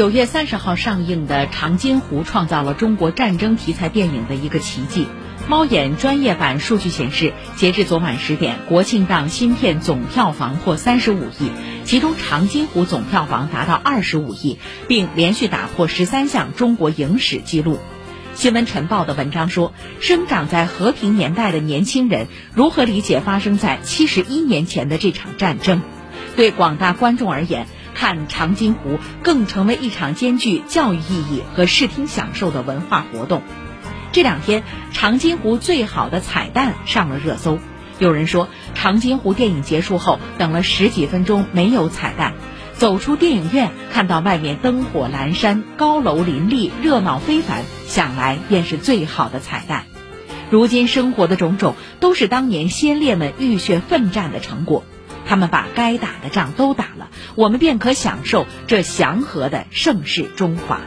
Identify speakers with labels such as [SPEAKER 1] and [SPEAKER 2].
[SPEAKER 1] 九月三十号上映的《长津湖》创造了中国战争题材电影的一个奇迹。猫眼专业版数据显示，截至昨晚十点，国庆档新片总票房破三十五亿，其中《长津湖》总票房达到二十五亿，并连续打破十三项中国影史纪录。新闻晨报的文章说，生长在和平年代的年轻人如何理解发生在七十一年前的这场战争？对广大观众而言。看长津湖更成为一场兼具教育意义和视听享受的文化活动。这两天，长津湖最好的彩蛋上了热搜。有人说，长津湖电影结束后等了十几分钟没有彩蛋，走出电影院看到外面灯火阑珊、高楼林立、热闹非凡，想来便是最好的彩蛋。如今生活的种种，都是当年先烈们浴血奋战的成果。他们把该打的仗都打了，我们便可享受这祥和的盛世中华。